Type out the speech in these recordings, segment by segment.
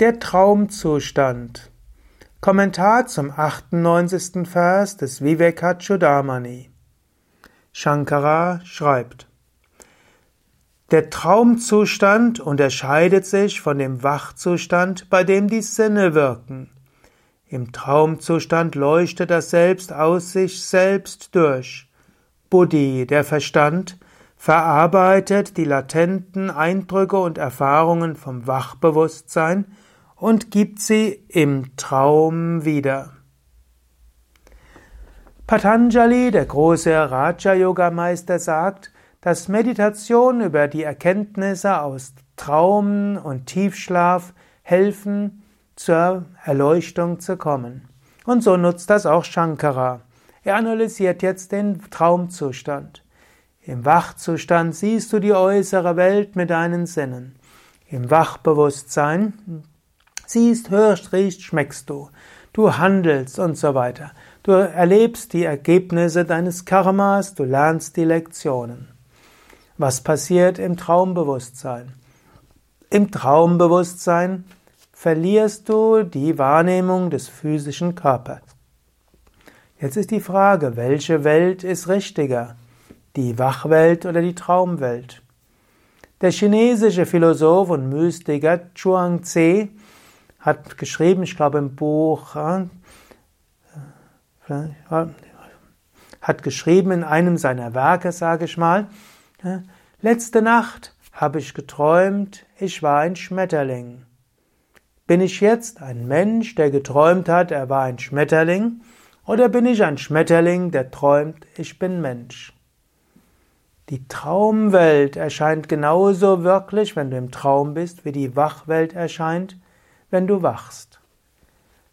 Der Traumzustand. Kommentar zum 98. Vers des Vivekachudamani. Shankara schreibt, der Traumzustand unterscheidet sich von dem Wachzustand, bei dem die Sinne wirken. Im Traumzustand leuchtet das Selbst aus sich selbst durch. Buddhi, der Verstand, verarbeitet die latenten Eindrücke und Erfahrungen vom Wachbewusstsein und gibt sie im Traum wieder. Patanjali, der große Raja-Yoga-Meister, sagt, dass Meditation über die Erkenntnisse aus Traum und Tiefschlaf helfen, zur Erleuchtung zu kommen. Und so nutzt das auch Shankara. Er analysiert jetzt den Traumzustand. Im Wachzustand siehst du die äußere Welt mit deinen Sinnen. Im Wachbewusstsein siehst, hörst, riechst, schmeckst du. Du handelst und so weiter. Du erlebst die Ergebnisse deines Karmas, du lernst die Lektionen. Was passiert im Traumbewusstsein? Im Traumbewusstsein verlierst du die Wahrnehmung des physischen Körpers. Jetzt ist die Frage, welche Welt ist richtiger? Die Wachwelt oder die Traumwelt? Der chinesische Philosoph und Mystiker Chuang-Tze hat geschrieben, ich glaube im Buch, äh, hat geschrieben in einem seiner Werke, sage ich mal, äh, letzte Nacht habe ich geträumt, ich war ein Schmetterling. Bin ich jetzt ein Mensch, der geträumt hat, er war ein Schmetterling, oder bin ich ein Schmetterling, der träumt, ich bin Mensch? Die Traumwelt erscheint genauso wirklich, wenn du im Traum bist, wie die Wachwelt erscheint, wenn du wachst.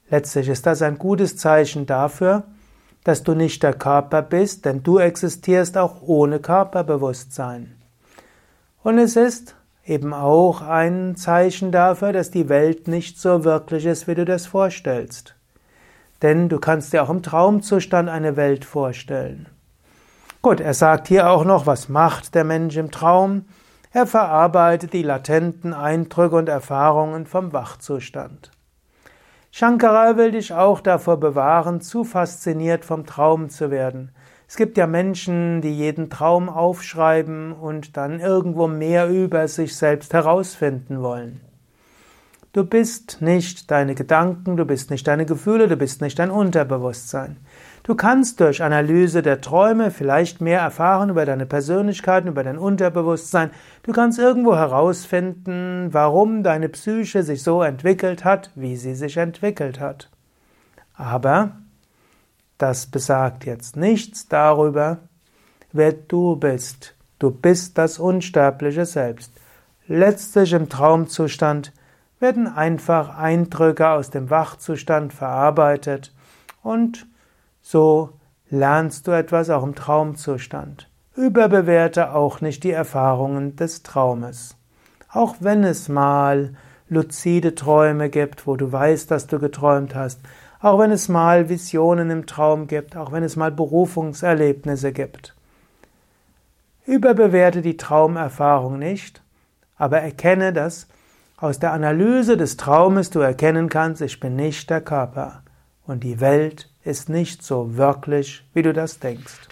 Letztlich ist das ein gutes Zeichen dafür, dass du nicht der Körper bist, denn du existierst auch ohne Körperbewusstsein. Und es ist eben auch ein Zeichen dafür, dass die Welt nicht so wirklich ist, wie du das vorstellst. Denn du kannst dir auch im Traumzustand eine Welt vorstellen. Gut, er sagt hier auch noch, was macht der Mensch im Traum? Er verarbeitet die latenten Eindrücke und Erfahrungen vom Wachzustand. Shankara will dich auch davor bewahren, zu fasziniert vom Traum zu werden. Es gibt ja Menschen, die jeden Traum aufschreiben und dann irgendwo mehr über sich selbst herausfinden wollen. Du bist nicht deine Gedanken, du bist nicht deine Gefühle, du bist nicht dein Unterbewusstsein. Du kannst durch Analyse der Träume vielleicht mehr erfahren über deine Persönlichkeiten, über dein Unterbewusstsein. Du kannst irgendwo herausfinden, warum deine Psyche sich so entwickelt hat, wie sie sich entwickelt hat. Aber das besagt jetzt nichts darüber, wer du bist. Du bist das unsterbliche Selbst. Letztlich im Traumzustand werden einfach Eindrücke aus dem Wachzustand verarbeitet und so lernst du etwas auch im Traumzustand. Überbewerte auch nicht die Erfahrungen des Traumes. Auch wenn es mal luzide Träume gibt, wo du weißt, dass du geträumt hast, auch wenn es mal Visionen im Traum gibt, auch wenn es mal Berufungserlebnisse gibt. Überbewerte die Traumerfahrung nicht, aber erkenne, dass aus der Analyse des Traumes du erkennen kannst, ich bin nicht der Körper und die Welt ist nicht so wirklich, wie du das denkst.